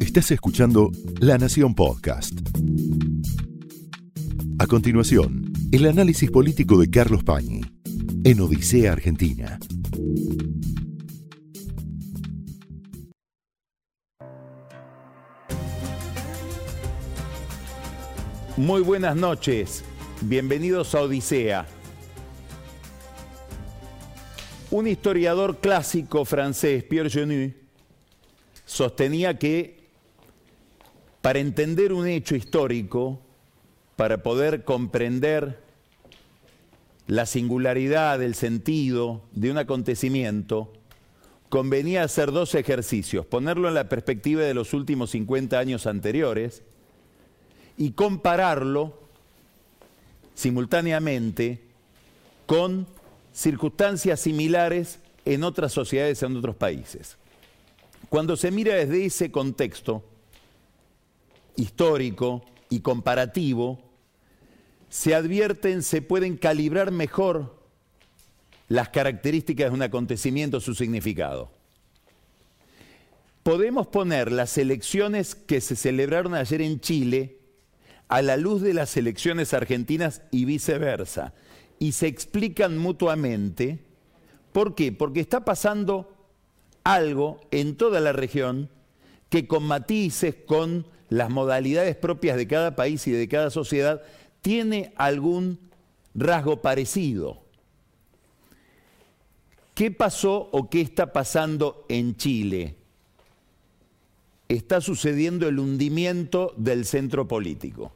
Estás escuchando La Nación Podcast. A continuación, el análisis político de Carlos Pañi en Odisea Argentina. Muy buenas noches, bienvenidos a Odisea. Un historiador clásico francés, Pierre Genu, sostenía que para entender un hecho histórico, para poder comprender la singularidad, el sentido de un acontecimiento, convenía hacer dos ejercicios, ponerlo en la perspectiva de los últimos 50 años anteriores y compararlo simultáneamente con circunstancias similares en otras sociedades, en otros países. Cuando se mira desde ese contexto histórico y comparativo, se advierten, se pueden calibrar mejor las características de un acontecimiento, su significado. Podemos poner las elecciones que se celebraron ayer en Chile a la luz de las elecciones argentinas y viceversa y se explican mutuamente. ¿Por qué? Porque está pasando algo en toda la región que con matices, con las modalidades propias de cada país y de cada sociedad, tiene algún rasgo parecido. ¿Qué pasó o qué está pasando en Chile? Está sucediendo el hundimiento del centro político.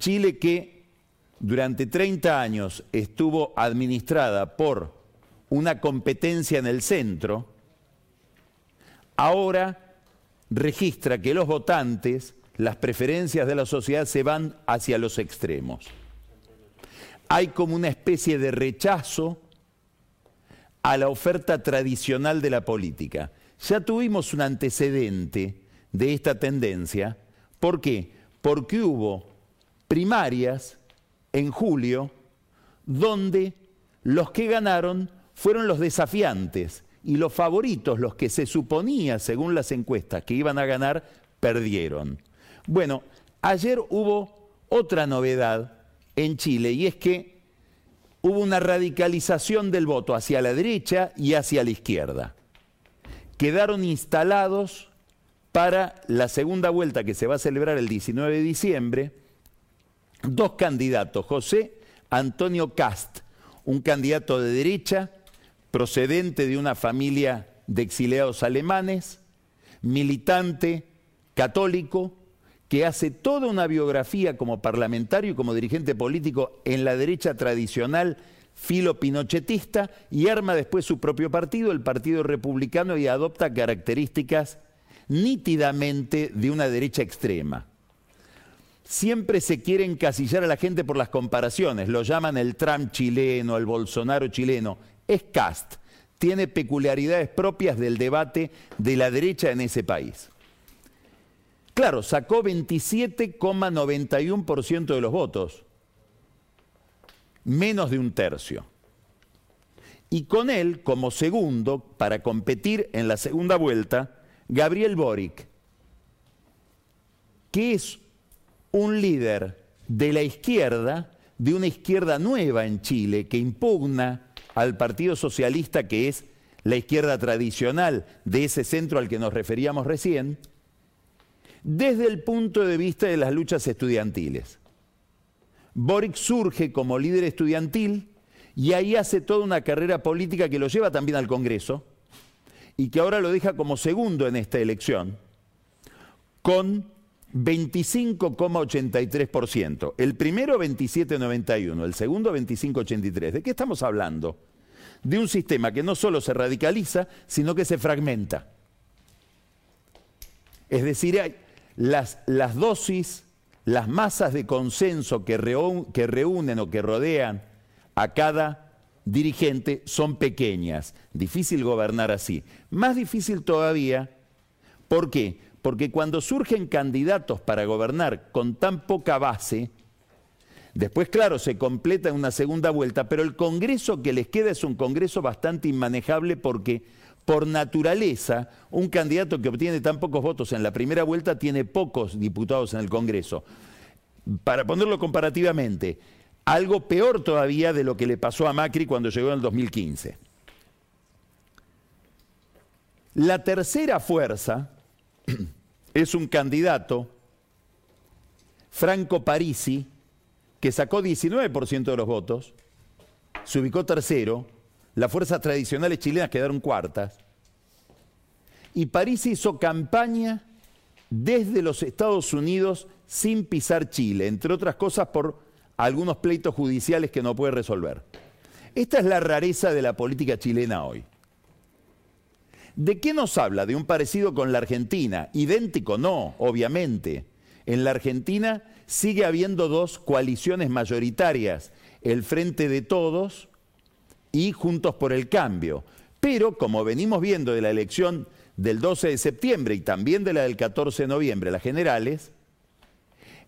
Chile que durante 30 años estuvo administrada por una competencia en el centro, ahora registra que los votantes, las preferencias de la sociedad se van hacia los extremos. Hay como una especie de rechazo a la oferta tradicional de la política. Ya tuvimos un antecedente de esta tendencia. ¿Por qué? Porque hubo primarias en julio, donde los que ganaron fueron los desafiantes y los favoritos, los que se suponía, según las encuestas, que iban a ganar, perdieron. Bueno, ayer hubo otra novedad en Chile y es que hubo una radicalización del voto hacia la derecha y hacia la izquierda. Quedaron instalados para la segunda vuelta que se va a celebrar el 19 de diciembre dos candidatos, José Antonio Cast, un candidato de derecha, procedente de una familia de exiliados alemanes, militante católico, que hace toda una biografía como parlamentario y como dirigente político en la derecha tradicional filo pinochetista y arma después su propio partido, el Partido Republicano, y adopta características nítidamente de una derecha extrema. Siempre se quiere encasillar a la gente por las comparaciones, lo llaman el Trump chileno, el Bolsonaro chileno. Es cast, tiene peculiaridades propias del debate de la derecha en ese país. Claro, sacó 27,91% de los votos, menos de un tercio. Y con él, como segundo, para competir en la segunda vuelta, Gabriel Boric, que es un líder de la izquierda, de una izquierda nueva en Chile, que impugna al Partido Socialista, que es la izquierda tradicional de ese centro al que nos referíamos recién, desde el punto de vista de las luchas estudiantiles. Boric surge como líder estudiantil y ahí hace toda una carrera política que lo lleva también al Congreso y que ahora lo deja como segundo en esta elección, con 25,83%. El primero 27,91, el segundo 25,83. ¿De qué estamos hablando? De un sistema que no solo se radicaliza, sino que se fragmenta. Es decir, las, dosis, las masas de consenso que, que reúnen o que rodean a cada dirigente son pequeñas. Difícil gobernar así. Más difícil todavía, ¿por qué? Porque cuando surgen candidatos para gobernar con tan poca base, después, claro, se completa en una segunda vuelta, pero el Congreso que les queda es un Congreso bastante inmanejable porque por naturaleza, un candidato que obtiene tan pocos votos en la primera vuelta tiene pocos diputados en el Congreso. Para ponerlo comparativamente, algo peor todavía de lo que le pasó a Macri cuando llegó en el 2015. La tercera fuerza es un candidato, Franco Parisi, que sacó 19% de los votos, se ubicó tercero, las fuerzas tradicionales chilenas quedaron cuartas, y Parisi hizo campaña desde los Estados Unidos sin pisar Chile, entre otras cosas por algunos pleitos judiciales que no puede resolver. Esta es la rareza de la política chilena hoy. ¿De qué nos habla? De un parecido con la Argentina. Idéntico no, obviamente. En la Argentina sigue habiendo dos coaliciones mayoritarias, el Frente de Todos y Juntos por el Cambio. Pero, como venimos viendo de la elección del 12 de septiembre y también de la del 14 de noviembre, las generales,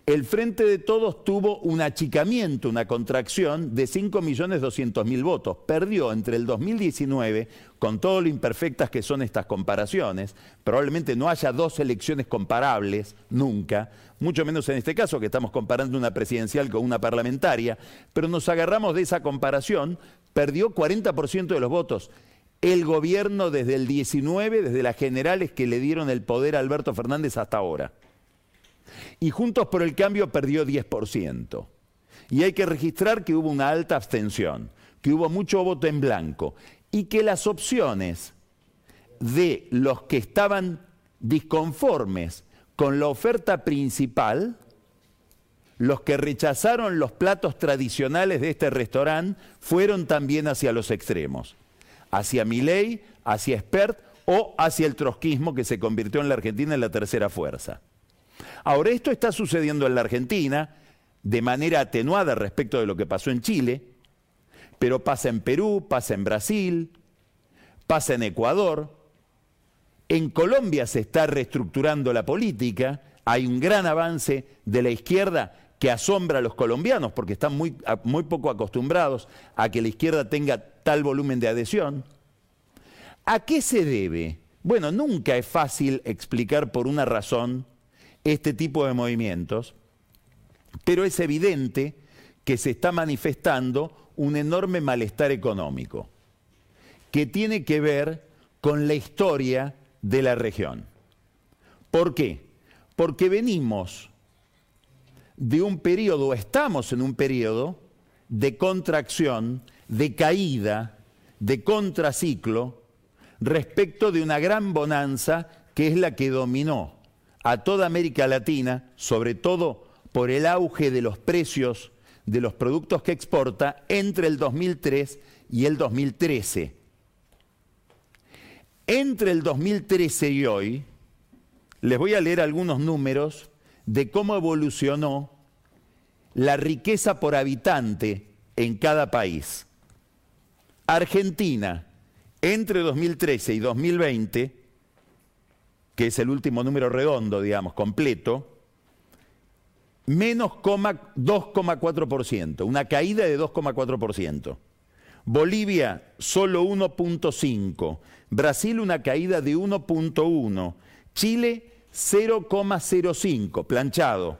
el Frente de Todos tuvo un achicamiento, una contracción de 5.200.000 votos. Perdió entre el 2019, con todo lo imperfectas que son estas comparaciones, probablemente no haya dos elecciones comparables nunca, mucho menos en este caso que estamos comparando una presidencial con una parlamentaria, pero nos agarramos de esa comparación, perdió 40% de los votos. El gobierno desde el 19, desde las generales que le dieron el poder a Alberto Fernández hasta ahora y Juntos por el Cambio perdió 10%. Y hay que registrar que hubo una alta abstención, que hubo mucho voto en blanco y que las opciones de los que estaban disconformes con la oferta principal, los que rechazaron los platos tradicionales de este restaurante, fueron también hacia los extremos, hacia Milei, hacia Spert o hacia el trotskismo que se convirtió en la Argentina en la tercera fuerza. Ahora, esto está sucediendo en la Argentina de manera atenuada respecto de lo que pasó en Chile, pero pasa en Perú, pasa en Brasil, pasa en Ecuador. En Colombia se está reestructurando la política, hay un gran avance de la izquierda que asombra a los colombianos porque están muy, muy poco acostumbrados a que la izquierda tenga tal volumen de adhesión. ¿A qué se debe? Bueno, nunca es fácil explicar por una razón este tipo de movimientos, pero es evidente que se está manifestando un enorme malestar económico que tiene que ver con la historia de la región. ¿Por qué? Porque venimos de un periodo, estamos en un periodo de contracción, de caída, de contraciclo, respecto de una gran bonanza que es la que dominó a toda América Latina, sobre todo por el auge de los precios de los productos que exporta entre el 2003 y el 2013. Entre el 2013 y hoy, les voy a leer algunos números de cómo evolucionó la riqueza por habitante en cada país. Argentina, entre 2013 y 2020, que es el último número redondo, digamos, completo, menos 2,4%, una caída de 2,4%. Bolivia solo 1,5%, Brasil una caída de 1,1%, Chile 0,05%, planchado.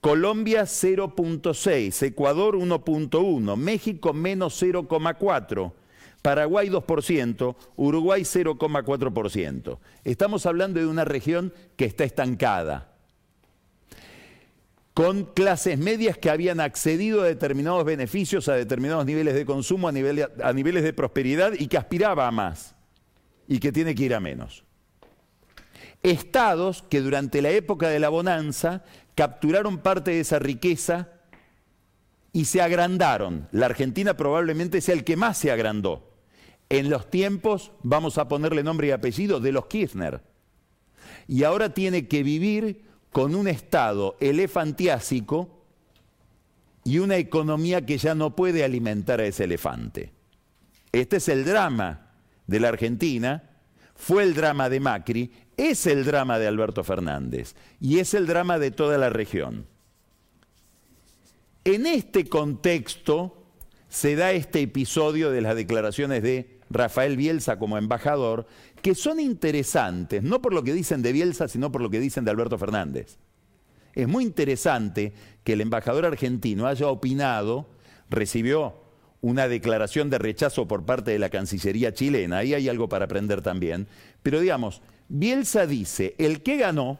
Colombia 0.6, Ecuador 1.1, México menos 0,4, Paraguay 2%, Uruguay 0,4%. Estamos hablando de una región que está estancada, con clases medias que habían accedido a determinados beneficios, a determinados niveles de consumo, a, niveles de prosperidad y que aspiraba a más y que tiene que ir a menos. Estados que durante la época de la bonanza capturaron parte de esa riqueza y se agrandaron. La Argentina probablemente sea el que más se agrandó en los tiempos, vamos a ponerle nombre y apellido, de los Kirchner. Y ahora tiene que vivir con un estado elefantiásico y una economía que ya no puede alimentar a ese elefante. Este es el drama de la Argentina, fue el drama de Macri, es el drama de Alberto Fernández y es el drama de toda la región. En este contexto se da este episodio de las declaraciones de Rafael Bielsa como embajador, que son interesantes, no por lo que dicen de Bielsa, sino por lo que dicen de Alberto Fernández. Es muy interesante que el embajador argentino haya opinado, recibió una declaración de rechazo por parte de la Cancillería chilena, ahí hay algo para aprender también, pero digamos, Bielsa dice, el que ganó,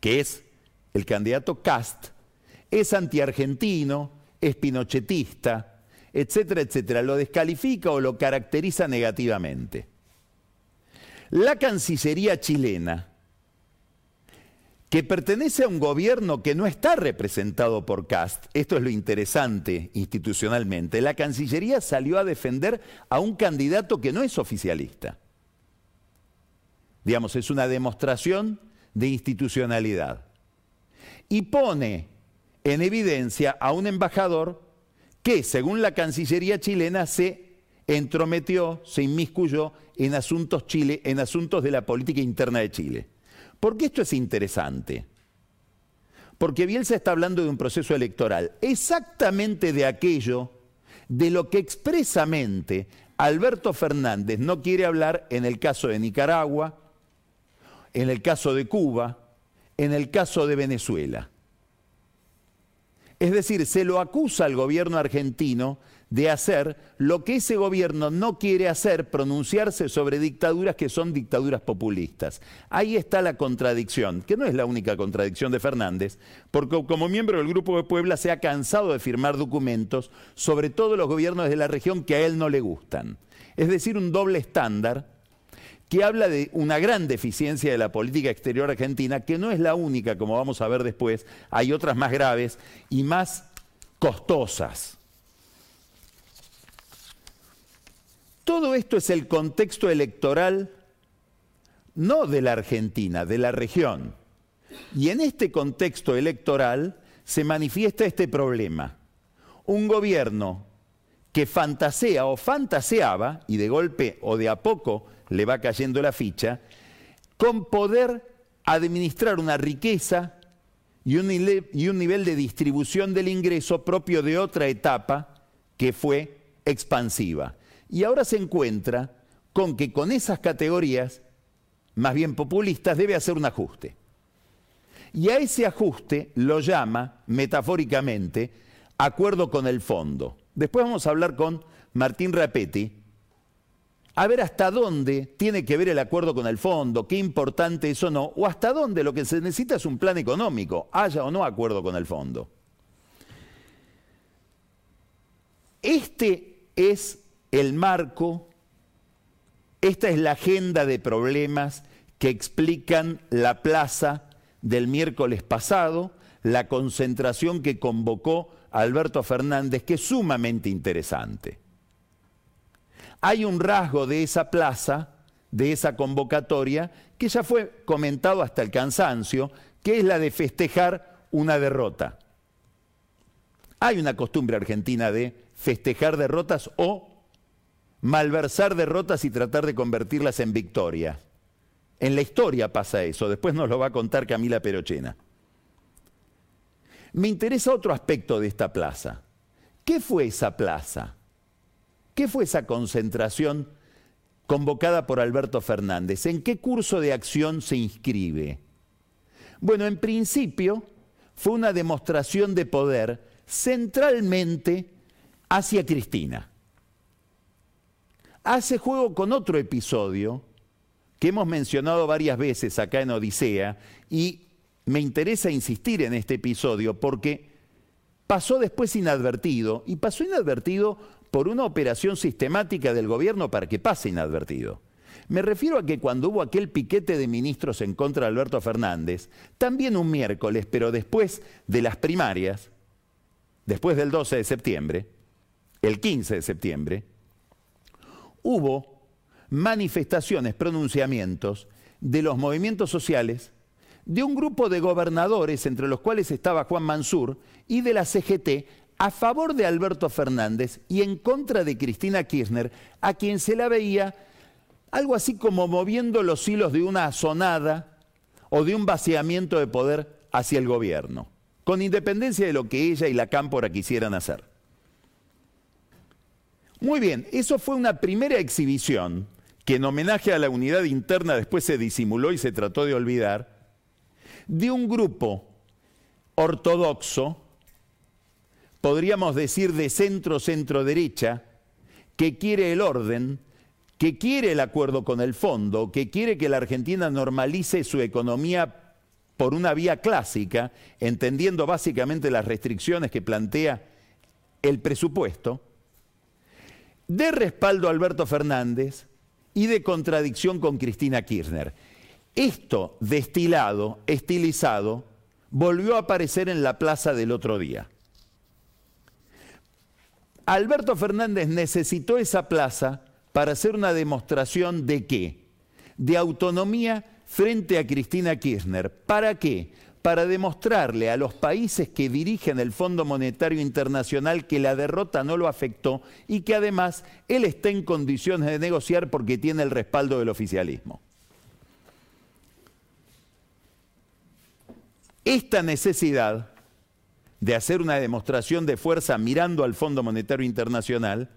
que es el candidato Cast, es antiargentino, es pinochetista, etcétera, etcétera, lo descalifica o lo caracteriza negativamente. La Cancillería chilena, que pertenece a un gobierno que no está representado por Cast, esto es lo interesante institucionalmente, la Cancillería salió a defender a un candidato que no es oficialista. Digamos, es una demostración de institucionalidad. Y pone en evidencia a un embajador que, según la Cancillería chilena, se entrometió, se inmiscuyó en asuntos, Chile, en asuntos de la política interna de Chile. ¿Por qué esto es interesante? Porque Bielsa está hablando de un proceso electoral, exactamente de aquello de lo que expresamente Alberto Fernández no quiere hablar en el caso de Nicaragua, en el caso de Cuba, en el caso de Venezuela. Es decir, se lo acusa al gobierno argentino de hacer lo que ese gobierno no quiere hacer, pronunciarse sobre dictaduras que son dictaduras populistas. Ahí está la contradicción, que no es la única contradicción de Fernández, porque como miembro del Grupo de Puebla se ha cansado de firmar documentos sobre todos los gobiernos de la región que a él no le gustan. Es decir, un doble estándar que habla de una gran deficiencia de la política exterior argentina, que no es la única, como vamos a ver después, hay otras más graves y más costosas. Todo esto es el contexto electoral no de la Argentina, de la región. Y en este contexto electoral se manifiesta este problema. Un gobierno que fantasea o fantaseaba, y de golpe o de a poco le va cayendo la ficha, con poder administrar una riqueza y un, nivel de distribución del ingreso propio de otra etapa que fue expansiva. Y ahora se encuentra con que con esas categorías, más bien populistas, debe hacer un ajuste. Y a ese ajuste lo llama, metafóricamente, acuerdo con el fondo. Después vamos a hablar con Martín Rapetti, a ver hasta dónde tiene que ver el acuerdo con el fondo, qué importante es o no, o hasta dónde lo que se necesita es un plan económico, haya o no acuerdo con el fondo. Este es el marco, esta es la agenda de problemas que explican la plaza del miércoles pasado, la concentración que convocó Alberto Fernández, que es sumamente interesante hay un rasgo de esa plaza, de esa convocatoria, que ya fue comentado hasta el cansancio, que es la de festejar una derrota. Hay una costumbre argentina de festejar derrotas o malversar derrotas y tratar de convertirlas en victoria. En la historia pasa eso, después nos lo va a contar Camila Perochena. Me interesa otro aspecto de esta plaza. ¿Qué fue esa plaza? ¿Qué fue esa concentración convocada por Alberto Fernández? ¿En qué curso de acción se inscribe? Bueno, en principio fue una demostración de poder centralmente hacia Cristina. Hace juego con otro episodio que hemos mencionado varias veces acá en Odisea y me interesa insistir en este episodio porque pasó después inadvertido y pasó inadvertido por una operación sistemática del gobierno para que pase inadvertido. Me refiero a que cuando hubo aquel piquete de ministros en contra de Alberto Fernández, también un miércoles, pero después de las primarias, después del 12 de septiembre, el 15 de septiembre, hubo manifestaciones, pronunciamientos de los movimientos sociales, de un grupo de gobernadores, entre los cuales estaba Juan Mansur, y de la CGT, a favor de Alberto Fernández y en contra de Cristina Kirchner, a quien se la veía algo así como moviendo los hilos de una sonada o de un vaciamiento de poder hacia el gobierno, con independencia de lo que ella y la cámpora quisieran hacer. Muy bien, eso fue una primera exhibición que en homenaje a la unidad interna después se disimuló y se trató de olvidar, de un grupo ortodoxo, podríamos decir de centro-centro-derecha, que quiere el orden, que quiere el acuerdo con el fondo, que quiere que la Argentina normalice su economía por una vía clásica, entendiendo básicamente las restricciones que plantea el presupuesto, de respaldo a Alberto Fernández y de contradicción con Cristina Kirchner. Esto destilado, estilizado, volvió a aparecer en la plaza del otro día. Alberto Fernández necesitó esa plaza para hacer una demostración de qué? De autonomía frente a Cristina Kirchner. ¿Para qué? Para demostrarle a los países que dirigen el Fondo Monetario Internacional que la derrota no lo afectó y que además él está en condiciones de negociar porque tiene el respaldo del oficialismo. Esta necesidad de hacer una demostración de fuerza mirando al Fondo Monetario Internacional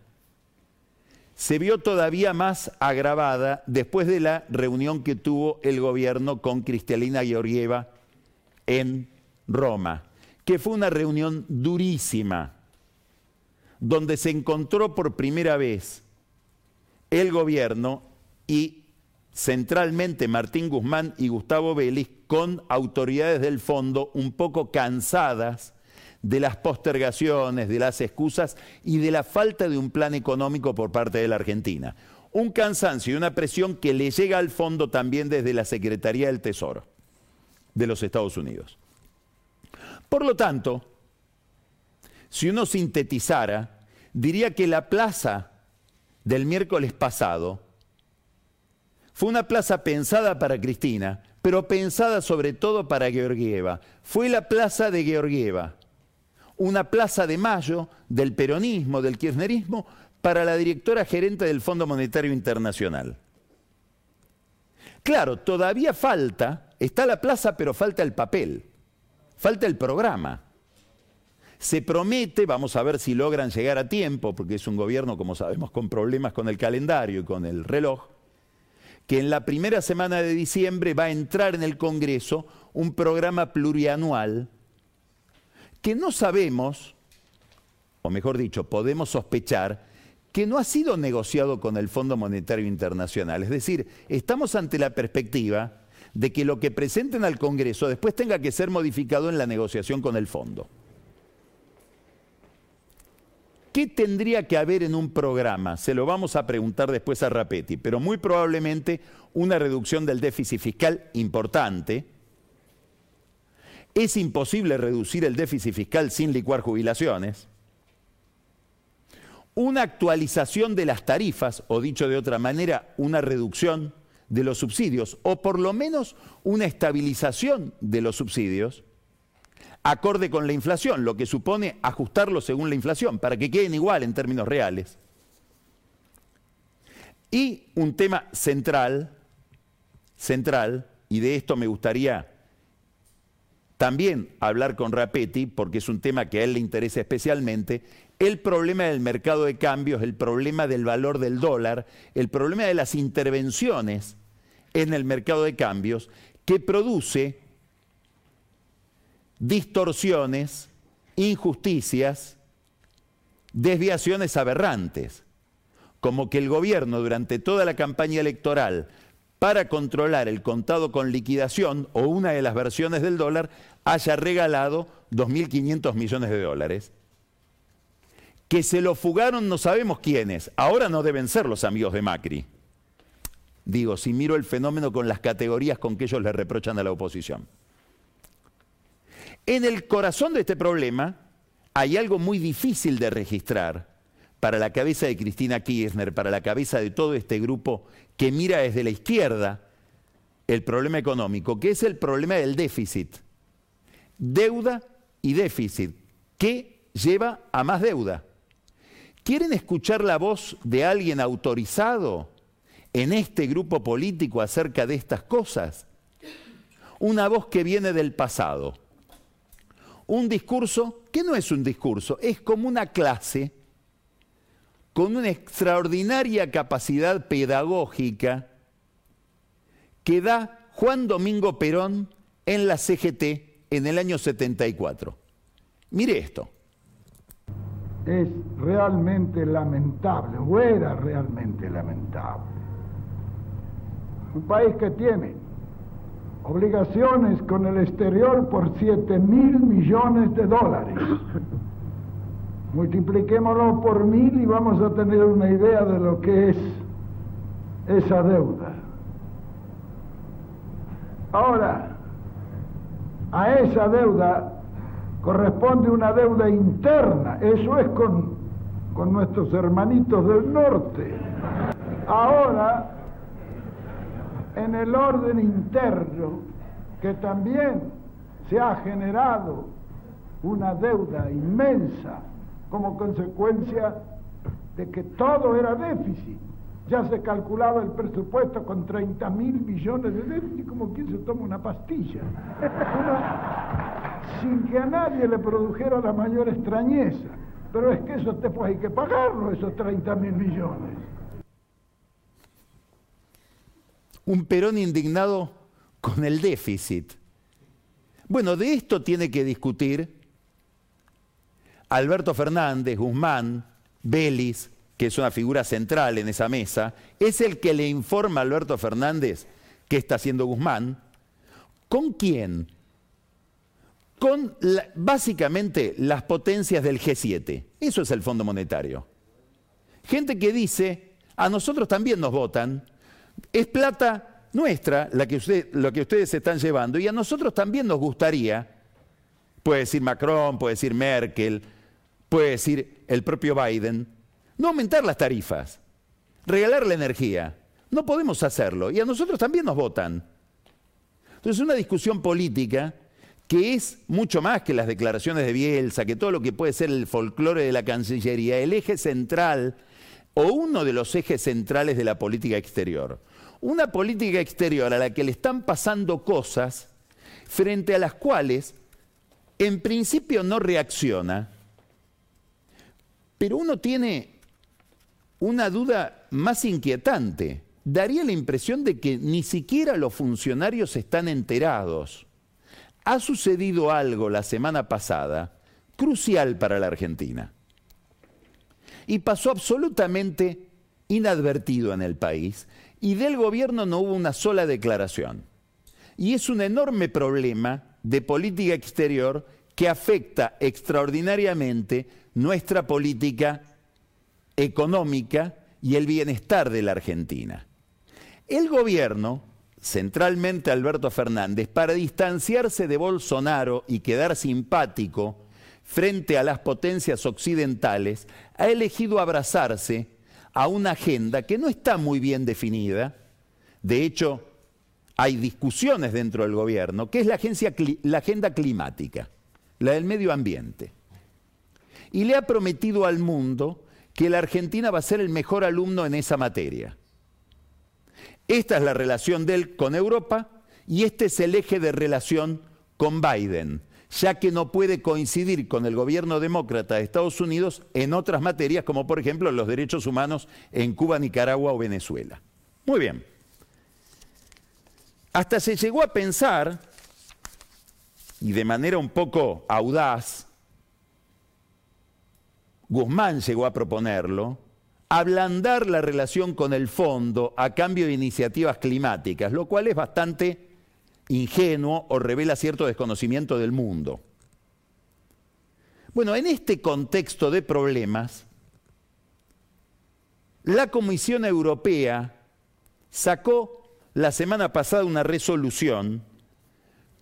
se vio todavía más agravada después de la reunión que tuvo el gobierno con Cristalina Georgieva en Roma, que fue una reunión durísima, donde se encontró por primera vez el gobierno y centralmente Martín Guzmán y Gustavo Vélez con autoridades del fondo un poco cansadas de las postergaciones, de las excusas y de la falta de un plan económico por parte de la Argentina. Un cansancio y una presión que le llega al fondo también desde la Secretaría del Tesoro de los Estados Unidos. Por lo tanto, si uno sintetizara, diría que la plaza del miércoles pasado fue una plaza pensada para Cristina, pero pensada sobre todo para Georgieva. Fue la plaza de Georgieva, una plaza de mayo del peronismo, del kirchnerismo, para la directora gerente del Fondo Monetario Internacional. Claro, todavía falta, está la plaza, pero falta el papel, falta el programa. Se promete, vamos a ver si logran llegar a tiempo, porque es un gobierno, como sabemos, con problemas con el calendario y con el reloj, que en la primera semana de diciembre va a entrar en el Congreso un programa plurianual que no sabemos, o mejor dicho, podemos sospechar, que no ha sido negociado con el Fondo Monetario Internacional. Es decir, estamos ante la perspectiva de que lo que presenten al Congreso después tenga que ser modificado en la negociación con el fondo. ¿Qué tendría que haber en un programa? Se lo vamos a preguntar después a Rapetti, pero muy probablemente una reducción del déficit fiscal importante, es imposible reducir el déficit fiscal sin licuar jubilaciones. Una actualización de las tarifas, o dicho de otra manera, una reducción de los subsidios, o por lo menos una estabilización de los subsidios, acorde con la inflación, lo que supone ajustarlo según la inflación, para que queden igual en términos reales. Y un tema central, central, y de esto me gustaría también hablar con Rapetti, porque es un tema que a él le interesa especialmente, el problema del mercado de cambios, el problema del valor del dólar, el problema de las intervenciones en el mercado de cambios, que produce distorsiones, injusticias, desviaciones aberrantes, como que el gobierno durante toda la campaña electoral para controlar el contado con liquidación o una de las versiones del dólar haya regalado 2.500 millones de dólares. Que se lo fugaron no sabemos quiénes. Ahora no deben ser los amigos de Macri. Digo, si miro el fenómeno con las categorías con que ellos le reprochan a la oposición. En el corazón de este problema hay algo muy difícil de registrar para la cabeza de Cristina Kirchner, para la cabeza de todo este grupo que mira desde la izquierda el problema económico, que es el problema del déficit. Deuda y déficit, que lleva a más deuda. ¿Quieren escuchar la voz de alguien autorizado en este grupo político acerca de estas cosas? Una voz que viene del pasado. Un discurso que no es un discurso, es como una clase con una extraordinaria capacidad pedagógica que da Juan Domingo Perón en la CGT en el año 74. Mire esto. Es realmente lamentable, o era realmente lamentable. Un país que tiene obligaciones con el exterior por 7 mil millones de dólares. Multipliquémoslo por mil y vamos a tener una idea de lo que es esa deuda. Ahora, a esa deuda corresponde una deuda interna, eso es con, con nuestros hermanitos del norte. Ahora, en el orden interno, que también se ha generado una deuda inmensa como consecuencia de que todo era déficit. Ya se calculaba el presupuesto con 30 mil millones de déficit, como quien se toma una pastilla. sin que a nadie le produjera la mayor extrañeza. Pero es que eso después hay que pagarlo, esos 30 mil millones. Un Perón indignado con el déficit. Bueno, de esto tiene que discutir Alberto Fernández, Guzmán, Vélez, que es una figura central en esa mesa, es el que le informa a Alberto Fernández qué está haciendo Guzmán. ¿Con quién? Con básicamente las potencias del G7. Eso es el Fondo Monetario. Gente que dice, a nosotros también nos votan, es plata nuestra la que lo que ustedes están llevando y a nosotros también nos gustaría, puede decir Macron, puede decir Merkel, puede decir el propio Biden, no aumentar las tarifas, regalar la energía. No podemos hacerlo y a nosotros también nos votan. Entonces, una discusión política que es mucho más que las declaraciones de Bielsa, que todo lo que puede ser el folclore de la Cancillería, el eje central o uno de los ejes centrales de la política exterior. Una política exterior a la que le están pasando cosas frente a las cuales en principio no reacciona, pero uno tiene una duda más inquietante. Daría la impresión de que ni siquiera los funcionarios están enterados. Ha sucedido algo la semana pasada crucial para la Argentina. Y pasó absolutamente inadvertido en el país y del gobierno no hubo una sola declaración. Y es un enorme problema de política exterior que afecta extraordinariamente nuestra política económica y el bienestar de la Argentina. El gobierno, centralmente Alberto Fernández, para distanciarse de Bolsonaro y quedar simpático frente a las potencias occidentales, ha elegido abrazarse a una agenda que no está muy bien definida. De hecho, hay discusiones dentro del gobierno, que es la, la agenda climática, la del medio ambiente y le ha prometido al mundo que la Argentina va a ser el mejor alumno en esa materia. Esta es la relación de él con Europa y este es el eje de relación con Biden, ya que no puede coincidir con el gobierno demócrata de Estados Unidos en otras materias, como por ejemplo los derechos humanos en Cuba, Nicaragua o Venezuela. Muy bien. Hasta se llegó a pensar, y de manera un poco audaz, Guzmán llegó a proponerlo, ablandar la relación con el fondo a cambio de iniciativas climáticas, lo cual es bastante ingenuo o revela cierto desconocimiento del mundo. Bueno, en este contexto de problemas, la Comisión Europea sacó la semana pasada una resolución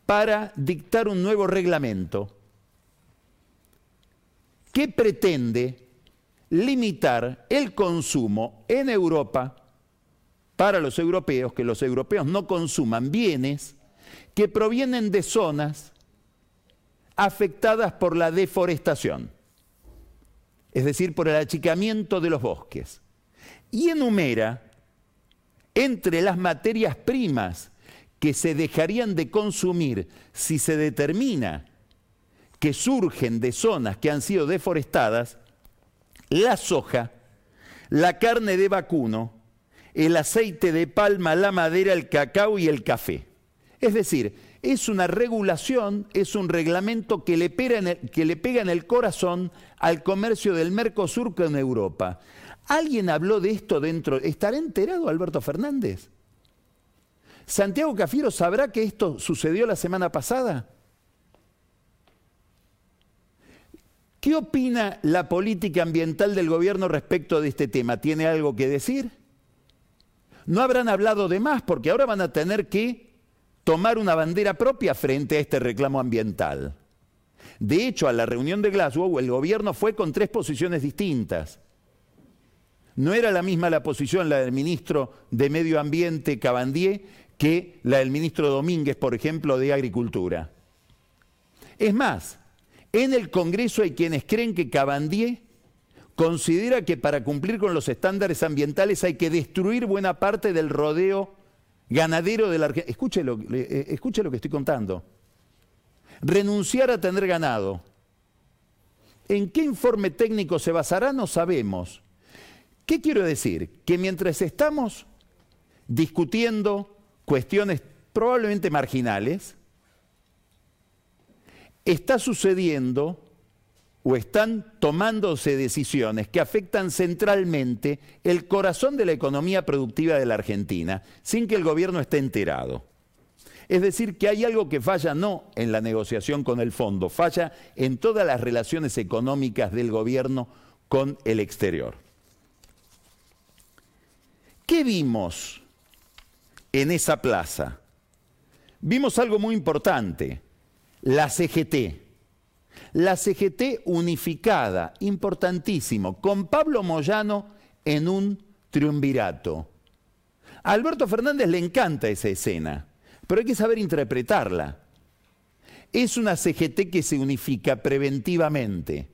para dictar un nuevo reglamento que pretende limitar el consumo en Europa para los europeos, que los europeos no consuman bienes que provienen de zonas afectadas por la deforestación, es decir, por el achicamiento de los bosques, y enumera entre las materias primas que se dejarían de consumir si se determina que surgen de zonas que han sido deforestadas, la soja la carne de vacuno, el aceite de palma, la madera, el cacao y el café. Es decir, es una regulación, es un reglamento que le, pega en el, corazón al comercio del Mercosur con Europa. ¿Alguien habló de esto dentro? ¿Estará enterado Alberto Fernández? ¿Santiago Cafiero sabrá que esto sucedió la semana pasada? ¿Qué opina la política ambiental del gobierno respecto de este tema? ¿Tiene algo que decir? No habrán hablado de más porque ahora van a tener que tomar una bandera propia frente a este reclamo ambiental. De hecho, a la reunión de Glasgow el gobierno fue con tres posiciones distintas. No era la misma la posición la del ministro de Medio Ambiente Cabandier que la del ministro Domínguez, por ejemplo, de Agricultura. Es más, en el Congreso hay quienes creen que Cabandier considera que para cumplir con los estándares ambientales hay que destruir buena parte del rodeo ganadero de la Argentina. Escuche eh, escuche lo que estoy contando. Renunciar a tener ganado. ¿En qué informe técnico se basará? No sabemos. ¿Qué quiero decir? Que mientras estamos discutiendo cuestiones probablemente marginales, está sucediendo o están tomándose decisiones que afectan centralmente el corazón de la economía productiva de la Argentina, sin que el gobierno esté enterado. Es decir, que hay algo que falla no en la negociación con el fondo, falla en todas las relaciones económicas del gobierno con el exterior. ¿Qué vimos en esa plaza? Vimos algo muy importante la CGT. La CGT unificada, importantísimo, con Pablo Moyano en un triunvirato. A Alberto Fernández le encanta esa escena, pero hay que saber interpretarla. Es una CGT que se unifica preventivamente.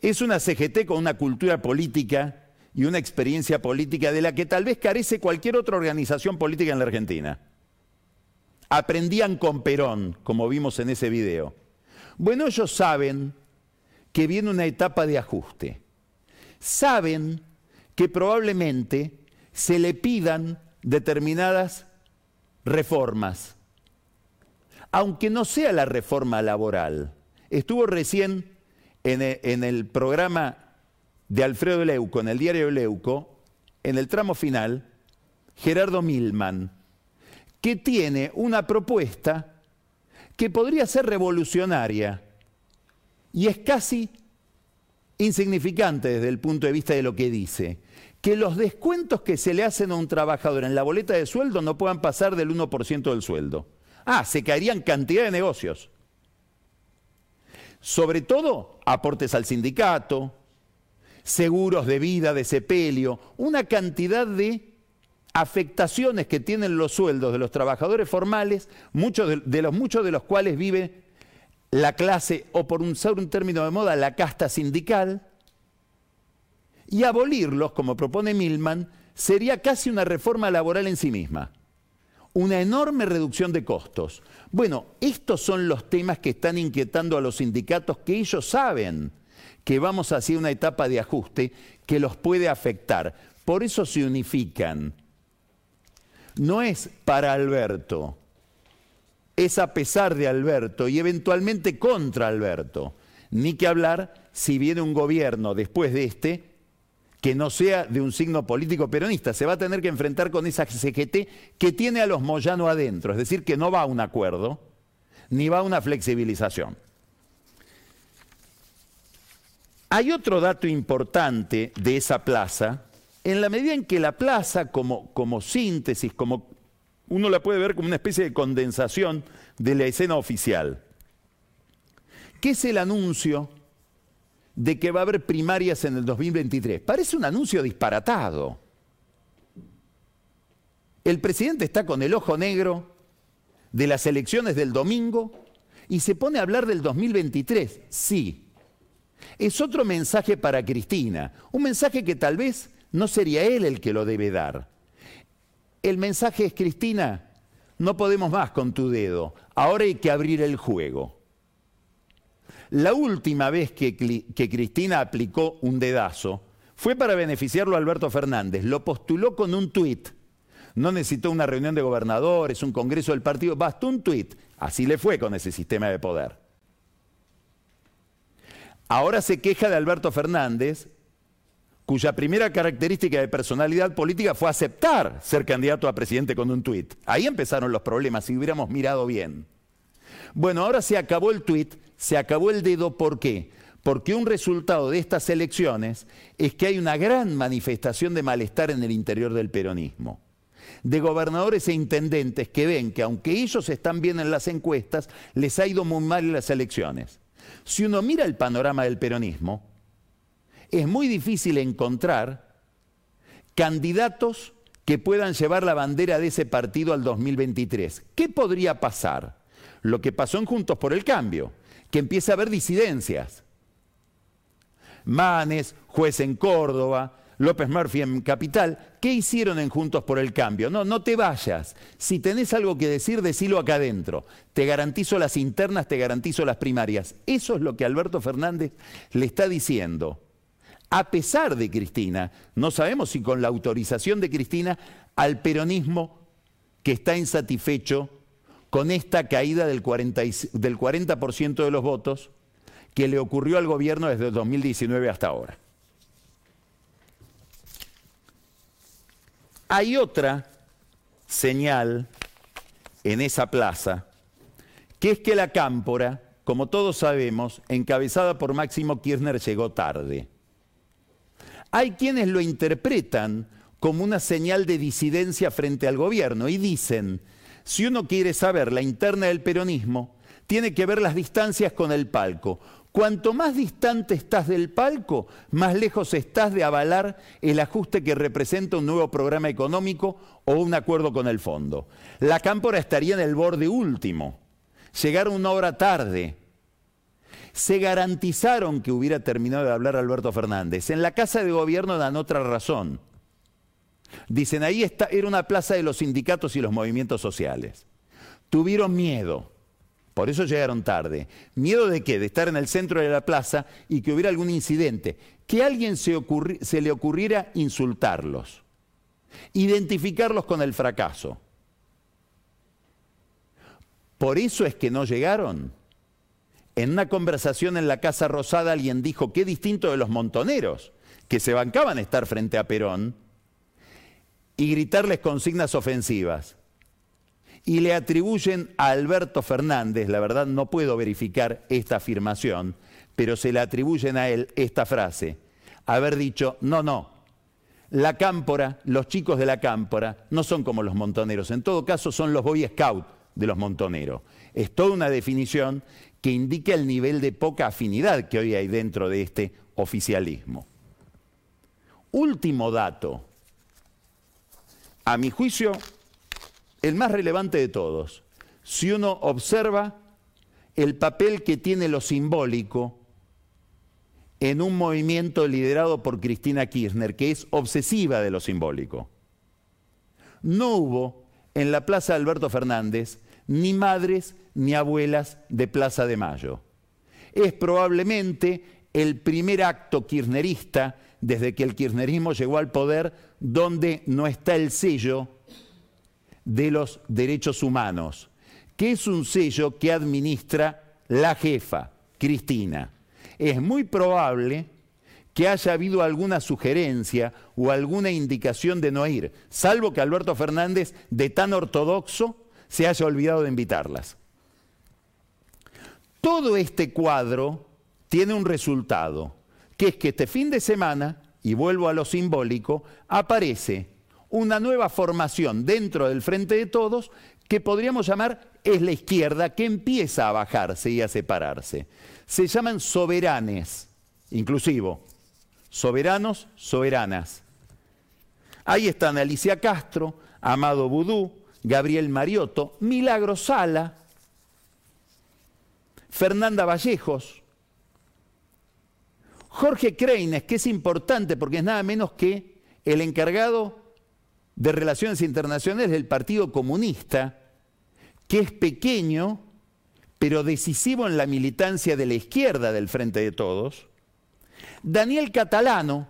Es una CGT con una cultura política y una experiencia política de la que tal vez carece cualquier otra organización política en la Argentina aprendían con Perón, como vimos en ese video. Bueno, ellos saben que viene una etapa de ajuste. Saben que probablemente se le pidan determinadas reformas, aunque no sea la reforma laboral. Estuvo recién en el, programa de Alfredo Leuco, en el diario Leuco, en el tramo final, Gerardo Milman, que tiene una propuesta que podría ser revolucionaria y es casi insignificante desde el punto de vista de lo que dice, que los descuentos que se le hacen a un trabajador en la boleta de sueldo no puedan pasar del 1% del sueldo. Ah, se caerían cantidad de negocios. Sobre todo aportes al sindicato, seguros de vida, de sepelio, una cantidad de afectaciones que tienen los sueldos de los trabajadores formales, muchos de, los muchos de los cuales vive la clase, o por usar un término de moda, la casta sindical, y abolirlos, como propone Milman, sería casi una reforma laboral en sí misma. Una enorme reducción de costos. Bueno, estos son los temas que están inquietando a los sindicatos que ellos saben que vamos hacia una etapa de ajuste que los puede afectar. Por eso se unifican no es para Alberto, es a pesar de Alberto y eventualmente contra Alberto. Ni que hablar si viene un gobierno después de este que no sea de un signo político peronista. Se va a tener que enfrentar con esa CGT que tiene a los Moyano adentro, es decir, que no va a un acuerdo, ni va a una flexibilización. Hay otro dato importante de esa plaza, en la medida en que la plaza, como, como síntesis, como uno la puede ver como una especie de condensación de la escena oficial, ¿qué es el anuncio de que va a haber primarias en el 2023? Parece un anuncio disparatado. El presidente está con el ojo negro de las elecciones del domingo y se pone a hablar del 2023. Sí, es otro mensaje para Cristina, un mensaje que tal vez no sería él el que lo debe dar. El mensaje es, Cristina, no podemos más con tu dedo, ahora hay que abrir el juego. La última vez que, Cristina aplicó un dedazo Fue para beneficiarlo a Alberto Fernández, lo postuló con un tuit. No necesitó una reunión de gobernadores, un congreso del partido, bastó un tuit. Así le fue con ese sistema de poder. Ahora se queja de Alberto Fernández, cuya primera característica de personalidad política fue aceptar ser candidato a presidente con un tuit. Ahí empezaron los problemas, si hubiéramos mirado bien. Bueno, ahora se acabó el tuit, se acabó el dedo, ¿por qué? Porque un resultado de estas elecciones es que hay una gran manifestación de malestar en el interior del peronismo. De gobernadores e intendentes que ven que aunque ellos están bien en las encuestas, les ha ido muy mal en las elecciones. Si uno mira el panorama del peronismo, es muy difícil encontrar candidatos que puedan llevar la bandera de ese partido al 2023. ¿Qué podría pasar? Lo que pasó en Juntos por el Cambio, que empieza a haber disidencias. Manes, juez en Córdoba, López Murphy en Capital, ¿qué hicieron en Juntos por el Cambio? No, no te vayas. Si tenés algo que decir, decilo acá adentro. Te garantizo las internas, te garantizo las primarias. Eso es lo que Alberto Fernández le está diciendo. A pesar de Cristina, no sabemos si con la autorización de Cristina, al peronismo que está insatisfecho con esta caída del 40%, del 40 de los votos que le ocurrió al gobierno desde 2019 hasta ahora. Hay otra señal en esa plaza, que es que la cámpora, como todos sabemos, encabezada por Máximo Kirchner, llegó tarde. Hay quienes lo interpretan como una señal de disidencia frente al gobierno y dicen, si uno quiere saber la interna del peronismo, tiene que ver las distancias con el palco. Cuanto más distante estás del palco, más lejos estás de avalar el ajuste que representa un nuevo programa económico o un acuerdo con el fondo. La cámpora estaría en el borde último. Llegaron una hora tarde. Se garantizaron que hubiera terminado de hablar Alberto Fernández. En la Casa de Gobierno dan otra razón. Dicen, ahí está, era una plaza de los sindicatos y los movimientos sociales. Tuvieron miedo por eso llegaron tarde. ¿Miedo de qué? De estar en el centro de la plaza y que hubiera algún incidente. Que a alguien se, se le ocurriera insultarlos. Identificarlos con el fracaso. Por eso es que no llegaron. En una conversación en la Casa Rosada alguien dijo, qué distinto de los montoneros, que se bancaban estar frente a Perón y gritarles consignas ofensivas y le atribuyen a Alberto Fernández, la verdad no puedo verificar esta afirmación, pero se le atribuyen a él esta frase, haber dicho, no, no, la cámpora, los chicos de la cámpora, no son como los montoneros, en todo caso son los Boy Scout de los montoneros. Es toda una definición que indica el nivel de poca afinidad que hoy hay dentro de este oficialismo. Último dato. A mi juicio, el más relevante de todos. Si uno observa el papel que tiene lo simbólico en un movimiento liderado por Cristina Kirchner, que es obsesiva de lo simbólico. No hubo en la Plaza Alberto Fernández ni madres ni abuelas de Plaza de Mayo. Es probablemente el primer acto kirchnerista desde que el kirchnerismo llegó al poder donde no está el sello de los Derechos Humanos, que es un sello que administra la jefa, Cristina. Es muy probable que haya habido alguna sugerencia o alguna indicación de no ir, salvo que Alberto Fernández, de tan ortodoxo, se haya olvidado de invitarlas. Todo este cuadro tiene un resultado, que es que este fin de semana, y vuelvo a lo simbólico, aparece una nueva formación dentro del Frente de Todos que podríamos llamar es la izquierda que empieza a bajarse y a separarse. Se llaman soberanes, inclusivo. Soberanos, soberanas. Ahí están Alicia Castro, Amado Budú, Gabriel Mariotto, Milagro Sala, Fernanda Vallejos, Jorge Kreines, que es importante porque es nada menos que el encargado de Relaciones Internacionales del Partido Comunista, que es pequeño, pero decisivo en la militancia de la izquierda del Frente de Todos. Daniel Catalano,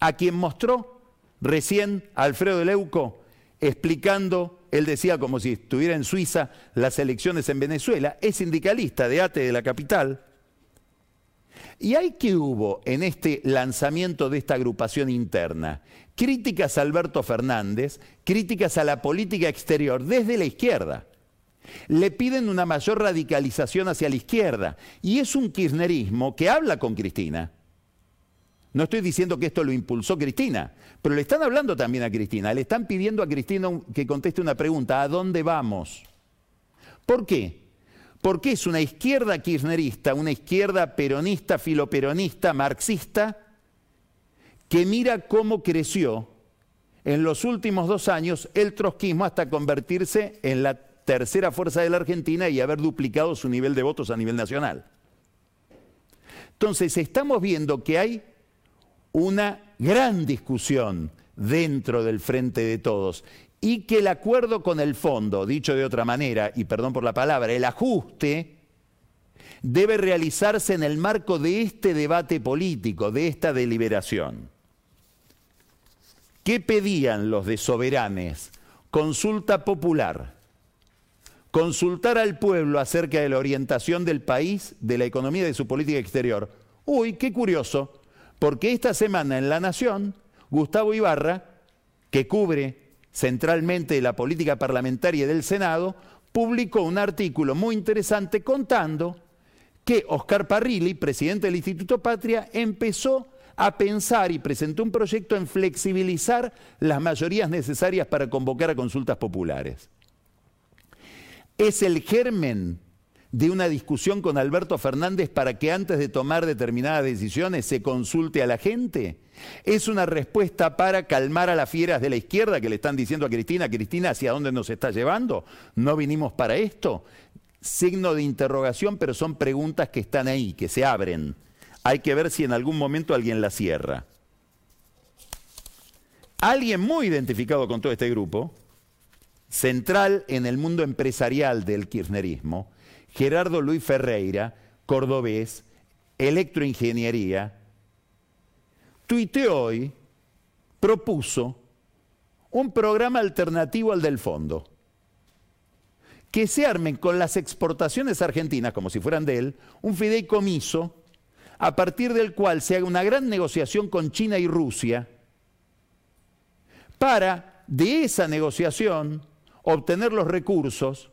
a quien mostró recién Alfredo Leuco explicando, él decía como si estuviera en Suiza, las elecciones en Venezuela, es sindicalista de ATE de la capital. ¿Y hay que hubo en este lanzamiento de esta agrupación interna? Críticas a Alberto Fernández, críticas a la política exterior desde la izquierda. Le piden una mayor radicalización hacia la izquierda y es un kirchnerismo que habla con Cristina. No estoy diciendo que esto lo impulsó Cristina, pero le están hablando también a Cristina. Le están pidiendo a Cristina que conteste una pregunta. ¿A dónde vamos? ¿Por qué? Porque es una izquierda kirchnerista, una izquierda peronista, filoperonista, marxista, que mira cómo creció en los últimos dos años el trotskismo hasta convertirse en la tercera fuerza de la Argentina y haber duplicado su nivel de votos a nivel nacional. Entonces, estamos viendo que hay una gran discusión dentro del frente de todos y que el acuerdo con el fondo, dicho de otra manera, y perdón por la palabra, el ajuste, debe realizarse en el marco de este debate político, de esta deliberación. ¿Qué pedían los de soberanes? Consulta popular. Consultar al pueblo acerca de la orientación del país, de la economía y de su política exterior. Uy, qué curioso porque esta semana en La Nación, Gustavo Ibarra, que cubre centralmente la política parlamentaria del Senado, publicó un artículo muy interesante contando que Oscar Parrilli, presidente del Instituto Patria, empezó a pensar y presentó un proyecto en flexibilizar las mayorías necesarias para convocar a consultas populares. Es el germen de una discusión con Alberto Fernández para que antes de tomar determinadas decisiones se consulte a la gente? ¿Es una respuesta para calmar a las fieras de la izquierda que le están diciendo a Cristina, Cristina, ¿hacia dónde nos está llevando? ¿No vinimos para esto? Signo de interrogación, pero son preguntas que están ahí, que se abren. Hay que ver si en algún momento alguien la cierra. Alguien muy identificado con todo este grupo, central en el mundo empresarial del kirchnerismo, Gerardo Luis Ferreira, cordobés, electroingeniería, tuiteó hoy, propuso un programa alternativo al del fondo. Que se armen con las exportaciones argentinas, como si fueran de él, un fideicomiso a partir del cual se haga una gran negociación con China y Rusia para de esa negociación obtener los recursos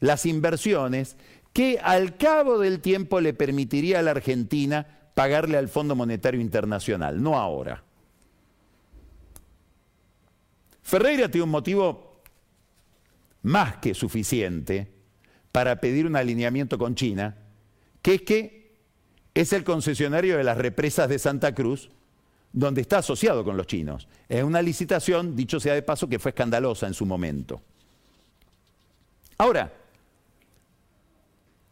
las inversiones que al cabo del tiempo le permitiría a la Argentina pagarle al Fondo Monetario Internacional, no ahora. Ferreira tiene un motivo más que suficiente para pedir un alineamiento con China, que es que es el concesionario de las represas de Santa Cruz, donde está asociado con los chinos. Es una licitación, dicho sea de paso, que fue escandalosa en su momento. Ahora,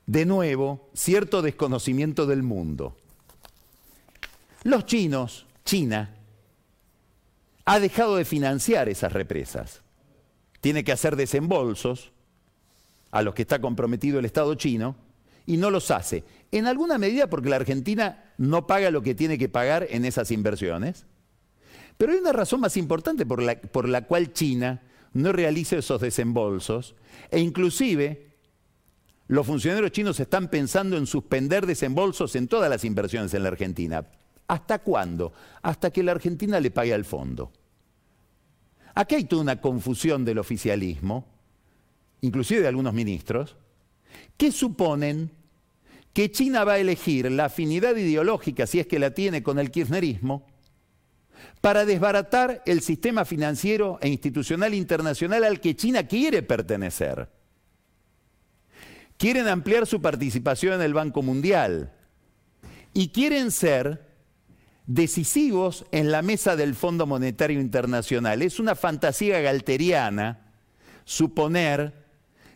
de nuevo, cierto desconocimiento del mundo. Los chinos, China, ha dejado de financiar esas represas. Tiene que hacer desembolsos a los que está comprometido el Estado chino y no los hace. En alguna medida porque la Argentina no paga lo que tiene que pagar en esas inversiones. Pero hay una razón más importante por la, por la cual China no realiza esos desembolsos e inclusive los funcionarios chinos están pensando en suspender desembolsos en todas las inversiones en la Argentina. ¿Hasta cuándo? Hasta que la Argentina le pague al fondo. Aquí hay toda una confusión del oficialismo, inclusive de algunos ministros, que suponen que China va a elegir la afinidad ideológica, si es que la tiene con el kirchnerismo, para desbaratar el sistema financiero e institucional internacional al que China quiere pertenecer quieren ampliar su participación en el Banco Mundial y quieren ser decisivos en la mesa del Fondo Monetario Internacional. Es una fantasía galteriana suponer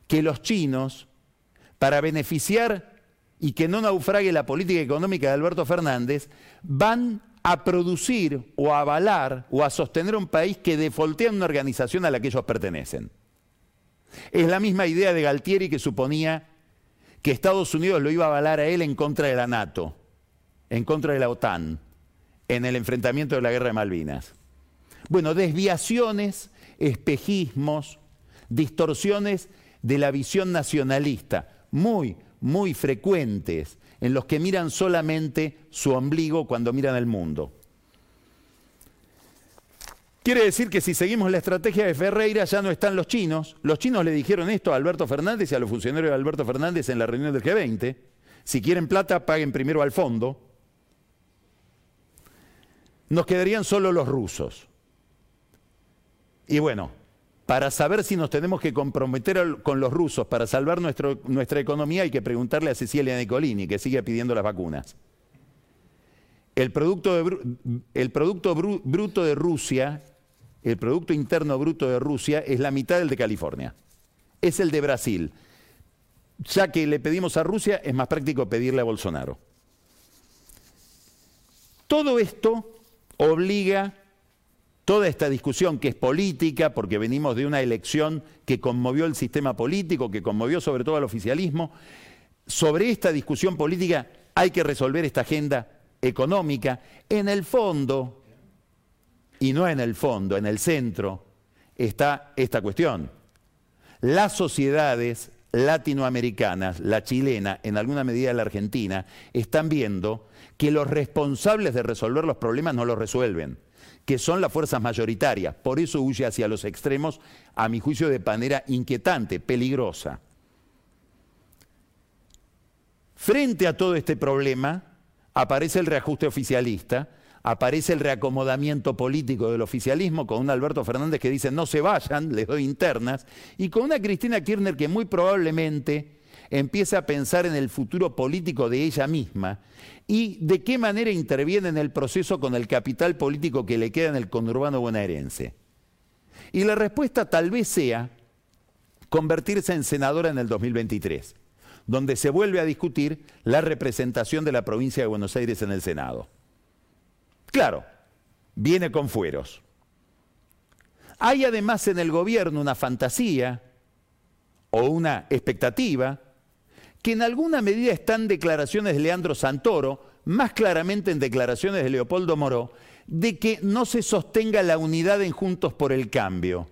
que los chinos, para beneficiar y que no naufrague la política económica de Alberto Fernández, van a producir o a avalar o a sostener un país que defoltea una organización a la que ellos pertenecen. Es la misma idea de Galtieri que suponía que Estados Unidos lo iba a avalar a él en contra de la NATO, en contra de la OTAN, en el enfrentamiento de la guerra de Malvinas. Bueno, desviaciones, espejismos, distorsiones de la visión nacionalista, muy, muy frecuentes, en los que miran solamente su ombligo cuando miran el mundo. Quiere decir que si seguimos la estrategia de Ferreira ya no están los chinos. Los chinos le dijeron esto a Alberto Fernández y a los funcionarios de Alberto Fernández en la reunión del G20. Si quieren plata, paguen primero al fondo. Nos quedarían solo los rusos. Y bueno, para saber si nos tenemos que comprometer con los rusos para salvar nuestra economía hay que preguntarle a Cecilia Nicolini, que sigue pidiendo las vacunas. El producto, bruto de Rusia el Producto Interno Bruto de Rusia es la mitad del de California. Es el de Brasil. Ya que le pedimos a Rusia, es más práctico pedirle a Bolsonaro. Todo esto obliga toda esta discusión que es política, porque venimos de una elección que conmovió el sistema político, que conmovió sobre todo al oficialismo, sobre esta discusión política hay que resolver esta agenda económica. En el fondo, y no en el fondo, en el centro, está esta cuestión. Las sociedades latinoamericanas, la chilena, en alguna medida la argentina, están viendo que los responsables de resolver los problemas no los resuelven, que son las fuerzas mayoritarias. Por eso huye hacia los extremos, a mi juicio, de manera inquietante, peligrosa. Frente a todo este problema, aparece el reajuste oficialista, aparece el reacomodamiento político del oficialismo con un Alberto Fernández que dice no se vayan, les doy internas, y con una Cristina Kirchner que muy probablemente empieza a pensar en el futuro político de ella misma y de qué manera interviene en el proceso con el capital político que le queda en el conurbano bonaerense. Y la respuesta tal vez sea convertirse en senadora en el 2023, donde se vuelve a discutir la representación de la provincia de Buenos Aires en el Senado. Claro, viene con fueros. Hay además en el gobierno una fantasía o una expectativa que en alguna medida están declaraciones de Leandro Santoro, más claramente en declaraciones de Leopoldo Moró, de que no se sostenga la unidad en Juntos por el Cambio.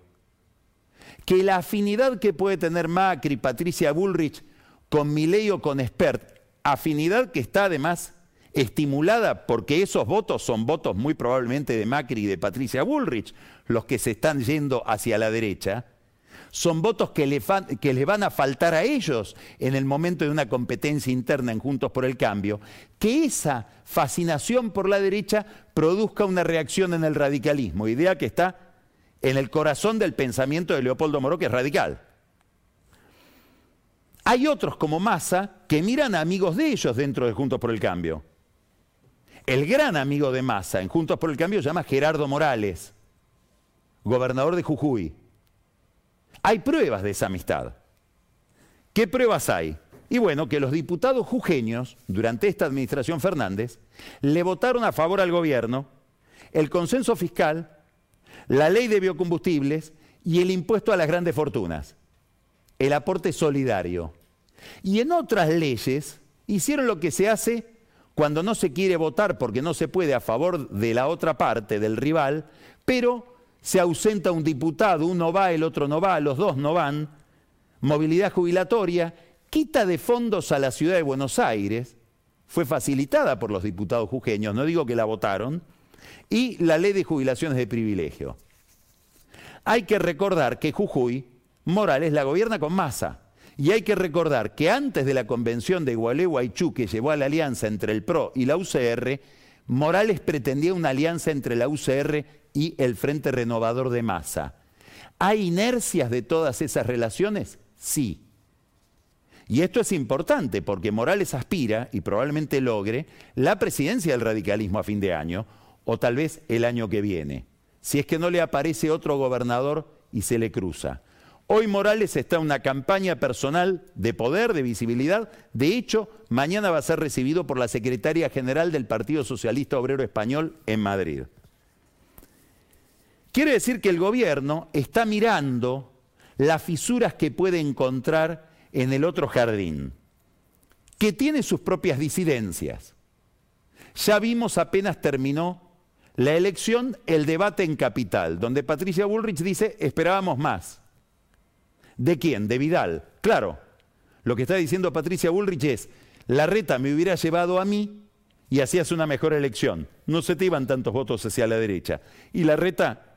Que la afinidad que puede tener Macri, Patricia Bullrich con Milei o con Spert, afinidad que está además estimulada porque esos votos son votos muy probablemente de Macri y de Patricia Bullrich, los que se están yendo hacia la derecha, son votos que le, van a faltar a ellos en el momento de una competencia interna en Juntos por el Cambio, que esa fascinación por la derecha produzca una reacción en el radicalismo, idea que está en el corazón del pensamiento de Leopoldo Moró, que es radical. Hay otros como Massa que miran a amigos de ellos dentro de Juntos por el Cambio el gran amigo de Massa en Juntos por el Cambio se llama Gerardo Morales, gobernador de Jujuy. Hay pruebas de esa amistad. ¿Qué pruebas hay? Y bueno, que los diputados jujeños, durante esta administración Fernández, le votaron a favor al gobierno el consenso fiscal, la ley de biocombustibles y el impuesto a las grandes fortunas, el aporte solidario. Y en otras leyes hicieron lo que se hace cuando no se quiere votar porque no se puede a favor de la otra parte, del rival, pero se ausenta un diputado, uno va, el otro no va, los dos no van, movilidad jubilatoria, quita de fondos a la ciudad de Buenos Aires, fue facilitada por los diputados jujeños, no digo que la votaron, y la ley de jubilaciones de privilegio. Hay que recordar que Jujuy, Morales la gobierna con masa. Y hay que recordar que antes de la convención de Gualeguaychú que llevó a la alianza entre el PRO y la UCR, Morales pretendía una alianza entre la UCR y el Frente Renovador de Masa. ¿Hay inercias de todas esas relaciones? Sí. Y esto es importante porque Morales aspira, y probablemente logre, la presidencia del radicalismo a fin de año, o tal vez el año que viene, si es que no le aparece otro gobernador y se le cruza. Hoy Morales está en una campaña personal de poder, de visibilidad. De hecho, mañana va a ser recibido por la secretaria general del Partido Socialista Obrero Español en Madrid. Quiere decir que el gobierno está mirando las fisuras que puede encontrar en el otro jardín, que tiene sus propias disidencias. Ya vimos apenas terminó la elección, el debate en Capital, donde Patricia Bullrich dice, esperábamos más. ¿De quién? De Vidal. Claro, lo que está diciendo Patricia Bullrich es, la reta me hubiera llevado a mí y hacías una mejor elección. No se te iban tantos votos hacia la derecha. Y la reta,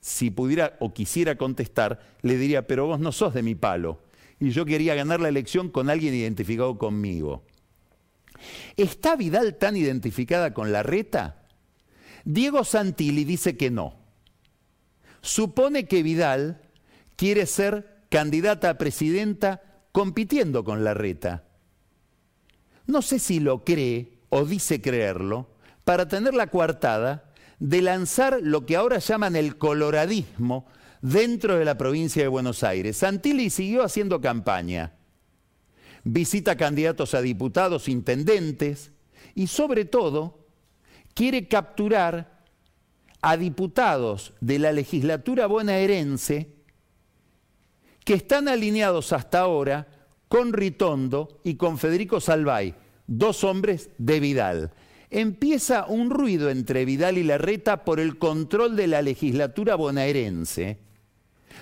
si pudiera o quisiera contestar, le diría, pero vos no sos de mi palo. Y yo quería ganar la elección con alguien identificado conmigo. ¿Está Vidal tan identificada con la reta? Diego Santilli dice que no. Supone que Vidal quiere ser candidata a presidenta compitiendo con la reta. No sé si lo cree o dice creerlo, para tener la coartada de lanzar lo que ahora llaman el coloradismo dentro de la provincia de Buenos Aires. Santilli siguió haciendo campaña. Visita candidatos a diputados, intendentes y sobre todo quiere capturar a diputados de la legislatura bonaerense que están alineados hasta ahora con Ritondo y con Federico Salvay, dos hombres de Vidal. Empieza un ruido entre Vidal y Larreta por el control de la legislatura bonaerense.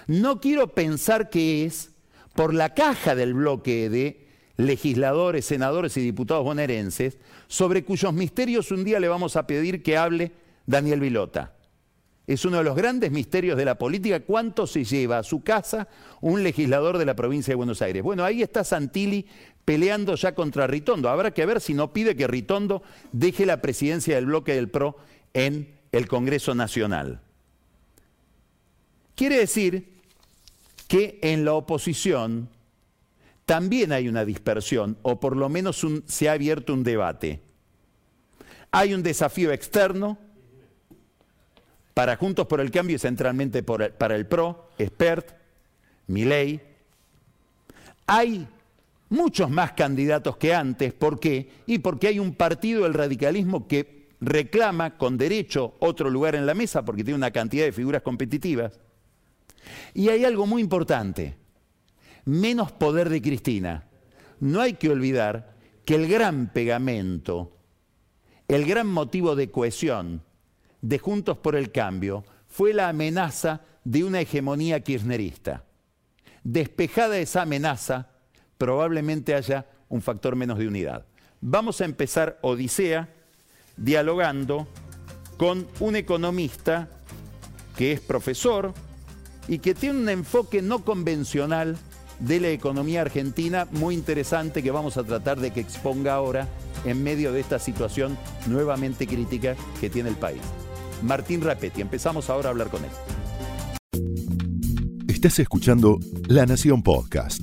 No quiero pensar que es por la caja del bloque de legisladores, senadores y diputados bonaerenses, sobre cuyos misterios un día le vamos a pedir que hable Daniel Vilota. Es uno de los grandes misterios de la política, cuánto se lleva a su casa un legislador de la provincia de Buenos Aires. Bueno, ahí está Santilli peleando ya contra Ritondo. Habrá que ver si no pide que Ritondo deje la presidencia del bloque del PRO en el Congreso Nacional. Quiere decir que en la oposición también hay una dispersión, o por lo menos se ha abierto un debate. Hay un desafío externo para Juntos por el Cambio y centralmente para el PRO, Expert, Milei. Hay muchos más candidatos que antes. ¿Por qué? Y porque hay un partido del radicalismo que reclama con derecho otro lugar en la mesa porque tiene una cantidad de figuras competitivas. Y hay algo muy importante menos poder de Cristina. No hay que olvidar que el gran pegamento, el gran motivo de cohesión de Juntos por el Cambio fue la amenaza de una hegemonía kirchnerista. Despejada esa amenaza, probablemente haya un factor menos de unidad. Vamos a empezar Odisea dialogando con un economista que es profesor y que tiene un enfoque no convencional de la economía argentina muy interesante que vamos a tratar de que exponga ahora en medio de esta situación nuevamente crítica que tiene el país. Martín Rapetti, empezamos ahora a hablar con él. Estás escuchando La Nación Podcast.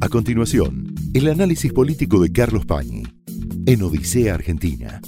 A continuación, el análisis político de Carlos Pañi en Odisea Argentina.